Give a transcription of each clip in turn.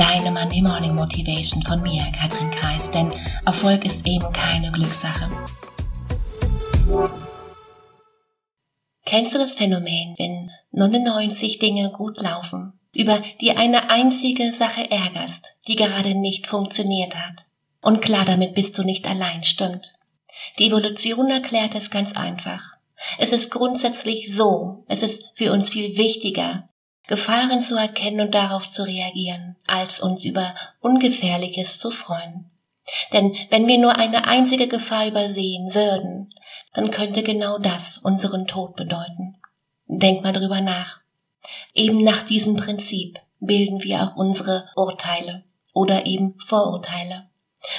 deine Monday Morning Motivation von mir, Katrin Kreis, denn Erfolg ist eben keine Glückssache. Kennst du das Phänomen, wenn 99 Dinge gut laufen, über die eine einzige Sache ärgerst, die gerade nicht funktioniert hat? Und klar, damit bist du nicht allein, stimmt. Die Evolution erklärt es ganz einfach. Es ist grundsätzlich so, es ist für uns viel wichtiger, Gefahren zu erkennen und darauf zu reagieren, als uns über Ungefährliches zu freuen. Denn wenn wir nur eine einzige Gefahr übersehen würden, dann könnte genau das unseren Tod bedeuten. Denk mal drüber nach. Eben nach diesem Prinzip bilden wir auch unsere Urteile oder eben Vorurteile.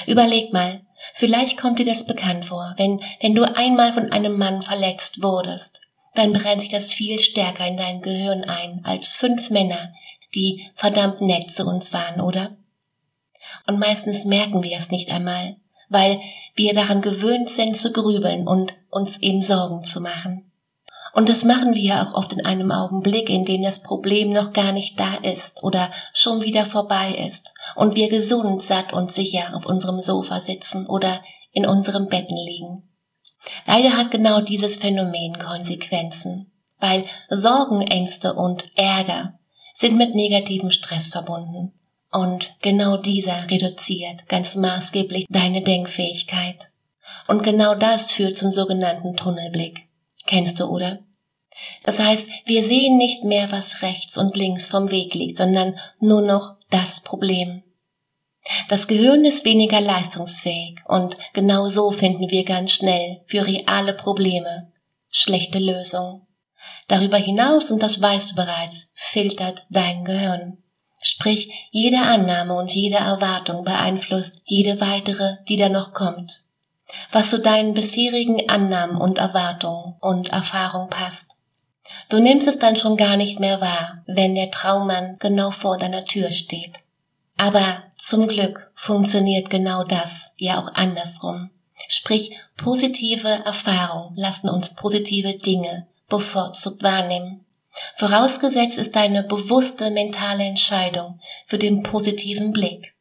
Überleg mal, vielleicht kommt dir das bekannt vor, wenn, wenn du einmal von einem Mann verletzt wurdest dann brennt sich das viel stärker in dein Gehirn ein als fünf Männer, die verdammt nett zu uns waren, oder? Und meistens merken wir es nicht einmal, weil wir daran gewöhnt sind zu grübeln und uns eben Sorgen zu machen. Und das machen wir auch oft in einem Augenblick, in dem das Problem noch gar nicht da ist oder schon wieder vorbei ist und wir gesund, satt und sicher auf unserem Sofa sitzen oder in unserem Betten liegen. Leider hat genau dieses Phänomen Konsequenzen, weil Sorgen, Ängste und Ärger sind mit negativem Stress verbunden. Und genau dieser reduziert ganz maßgeblich deine Denkfähigkeit. Und genau das führt zum sogenannten Tunnelblick. Kennst du, oder? Das heißt, wir sehen nicht mehr, was rechts und links vom Weg liegt, sondern nur noch das Problem. Das Gehirn ist weniger leistungsfähig und genau so finden wir ganz schnell für reale Probleme schlechte Lösungen. Darüber hinaus, und das weißt du bereits, filtert dein Gehirn. Sprich, jede Annahme und jede Erwartung beeinflusst jede weitere, die da noch kommt. Was zu deinen bisherigen Annahmen und Erwartungen und Erfahrung passt. Du nimmst es dann schon gar nicht mehr wahr, wenn der Traummann genau vor deiner Tür steht. Aber zum Glück funktioniert genau das ja auch andersrum. Sprich, positive Erfahrungen lassen uns positive Dinge bevorzugt wahrnehmen. Vorausgesetzt ist eine bewusste mentale Entscheidung für den positiven Blick.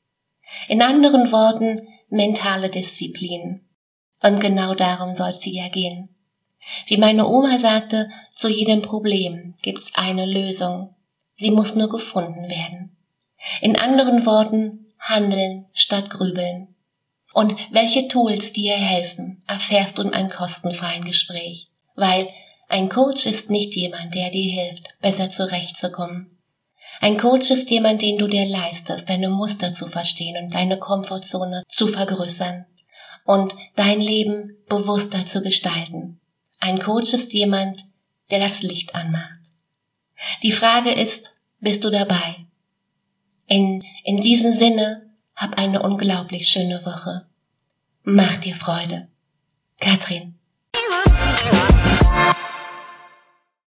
In anderen Worten, mentale Disziplin. Und genau darum soll sie ja gehen. Wie meine Oma sagte, zu jedem Problem gibt's eine Lösung. Sie muss nur gefunden werden. In anderen Worten, handeln statt grübeln. Und welche Tools dir helfen, erfährst du in einem kostenfreien Gespräch, weil ein Coach ist nicht jemand, der dir hilft, besser zurechtzukommen. Ein Coach ist jemand, den du dir leistest, deine Muster zu verstehen und deine Komfortzone zu vergrößern und dein Leben bewusster zu gestalten. Ein Coach ist jemand, der das Licht anmacht. Die Frage ist, bist du dabei? In, in diesem Sinne, hab eine unglaublich schöne Woche. Mach dir Freude. Katrin.